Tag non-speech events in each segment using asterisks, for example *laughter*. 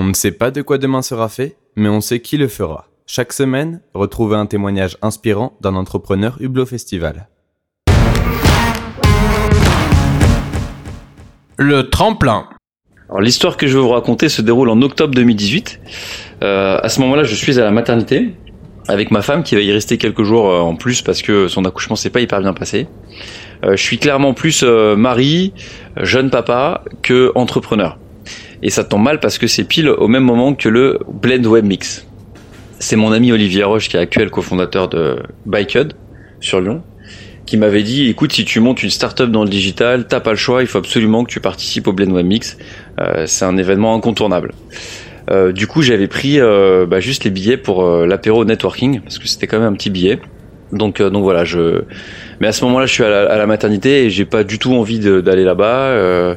On ne sait pas de quoi demain sera fait, mais on sait qui le fera. Chaque semaine, retrouvez un témoignage inspirant d'un entrepreneur Hublot Festival. Le tremplin. Alors l'histoire que je vais vous raconter se déroule en octobre 2018. Euh, à ce moment-là, je suis à la maternité avec ma femme qui va y rester quelques jours euh, en plus parce que son accouchement s'est pas hyper bien passé. Euh, je suis clairement plus euh, mari, jeune papa que entrepreneur. Et ça tombe mal parce que c'est pile au même moment que le Blend Web Mix. C'est mon ami Olivier Roche qui est actuel cofondateur de Biked sur Lyon qui m'avait dit écoute si tu montes une startup dans le digital t'as pas le choix il faut absolument que tu participes au Blend Web Mix euh, c'est un événement incontournable. Euh, du coup j'avais pris euh, bah, juste les billets pour l'apéro networking parce que c'était quand même un petit billet donc euh, donc voilà je mais à ce moment-là je suis à la, maternité et j'ai pas du tout envie d'aller là-bas. Euh,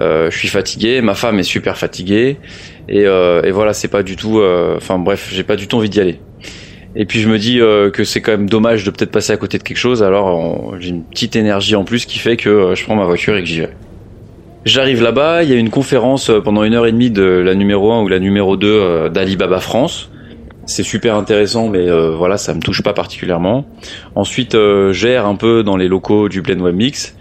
euh, je suis fatigué ma femme est super fatiguée et, et voilà c'est pas du tout enfin bref j'ai pas du tout envie d'y aller. Et puis je me dis que c'est quand même dommage de peut-être passer à côté de quelque chose alors j'ai une petite énergie en plus qui fait que je prends ma voiture et que j'y vais. J'arrive là-bas, il y a une conférence pendant une heure et demie de la numéro 1 ou la numéro 2 euh, d'Alibaba France. C'est super intéressant, mais euh, voilà, ça me touche pas particulièrement. Ensuite, euh, gère un peu dans les locaux du Blend Web Mix.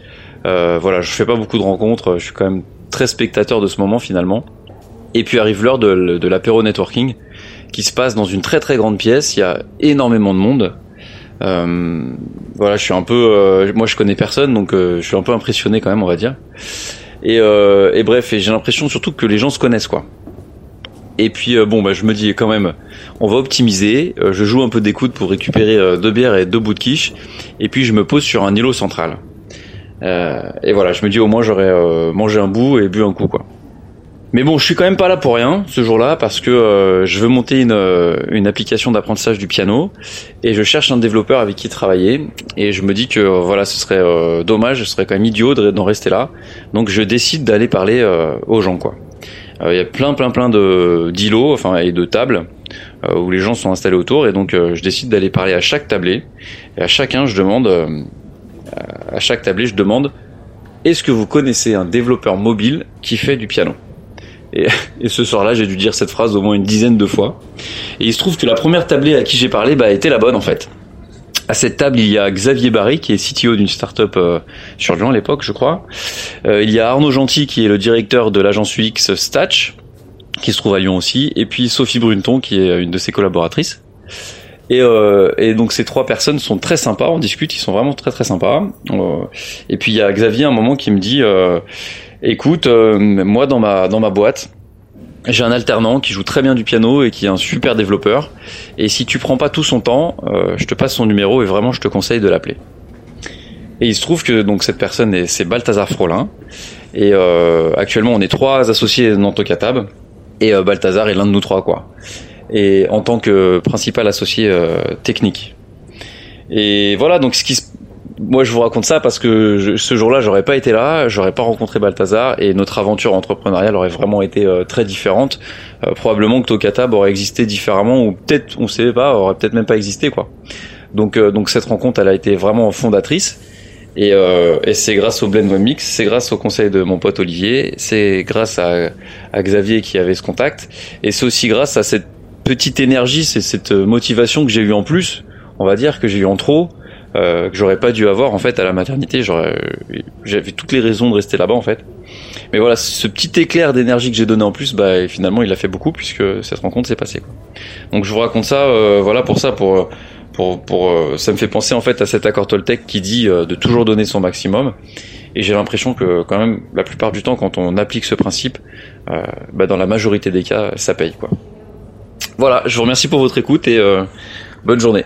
Euh, voilà, je fais pas beaucoup de rencontres, je suis quand même très spectateur de ce moment finalement. Et puis arrive l'heure de, l'apéro networking qui se passe dans une très très grande pièce. Il y a énormément de monde. Euh, voilà, je suis un peu, moi je connais personne, donc je suis un peu impressionné quand même, on va dire. Et, et bref, et j'ai l'impression surtout que les gens se connaissent quoi. Et puis euh, bon, bah, je me dis quand même, on va optimiser. Euh, je joue un peu d'écoute pour récupérer euh, deux bières et deux bouts de quiche. Et puis je me pose sur un îlot central. Euh, et voilà, je me dis au moins j'aurais euh, mangé un bout et bu un coup quoi. Mais bon, je suis quand même pas là pour rien ce jour-là parce que je veux monter une, une application d'apprentissage du piano et je cherche un développeur avec qui travailler et je me dis que voilà, ce serait dommage, ce serait quand même idiot de- d'en rester là. Donc je décide d'aller parler aux gens quoi. Euh, Il y a plein plein plein de d'îlots enfin et de tables euh, où les gens sont installés autour et donc euh, je décide d'aller parler à chaque tablé et à chacun je demande à chaque tablé je demande est-ce que vous connaissez un développeur mobile qui fait du piano? Et, *laughs* et ce soir-là, j'ai dû dire cette phrase au moins une dizaine de fois. Et il se trouve que la première tablée à qui j'ai parlé bah, était la bonne en fait. À cette table, il y a Xavier Barry, qui est CTO d'une startup euh, sur Lyon à l'époque, je crois. Euh, il y a Arnaud Gentil, qui est le directeur de l'agence UX Statch, qui se trouve à Lyon aussi. Et puis Sophie Brunton, qui est une de ses collaboratrices. Et, euh, et donc ces trois personnes sont très sympas, on discute, ils sont vraiment très très sympas. Et puis il y a Xavier à un moment qui me dit, écoute, moi dans ma dans ma boîte, j'ai un alternant qui joue très bien du piano et qui est un super développeur. Et si tu prends pas tout son temps, euh, je te passe son numéro et vraiment je te conseille de l'appeler. Et il se trouve que donc cette personne est c'est Balthazar Frolin. Et euh, actuellement on est trois associés dans Tokatab et euh, Balthazar est l'un de nous trois quoi. Et en tant que principal associé euh, technique. Et voilà donc ce qui se moi je vous raconte ça parce que ce jour-là j'aurais pas été là, j'aurais pas rencontré Balthazar et notre aventure entrepreneuriale aurait vraiment été euh, très différente. Euh, probablement que Tokatab aurait existé différemment ou peut-être on sait pas, aurait peut-être même pas existé quoi. Donc euh, donc cette rencontre elle a été vraiment fondatrice et, euh, et c'est grâce au Blend Web Mix, c'est grâce au conseil de mon pote Olivier, c'est grâce à, à Xavier qui avait ce contact et c'est aussi grâce à cette petite énergie, c'est cette motivation que j'ai eu en plus, on va dire que j'ai eu en trop euh, que j'aurais pas dû avoir en fait à la maternité. J'avais toutes les raisons de rester là-bas en fait. Mais voilà, ce petit éclair d'énergie que j'ai donné en plus, bah finalement il a fait beaucoup puisque cette rencontre s'est passée. Quoi. Donc je vous raconte ça, euh, voilà pour ça, pour pour pour euh, ça me fait penser en fait à cet accord Toltec qui dit euh, de toujours donner son maximum. Et j'ai l'impression que quand même la plupart du temps quand on applique ce principe, euh, bah, dans la majorité des cas, ça paye quoi. Voilà, je vous remercie pour votre écoute et bonne journée.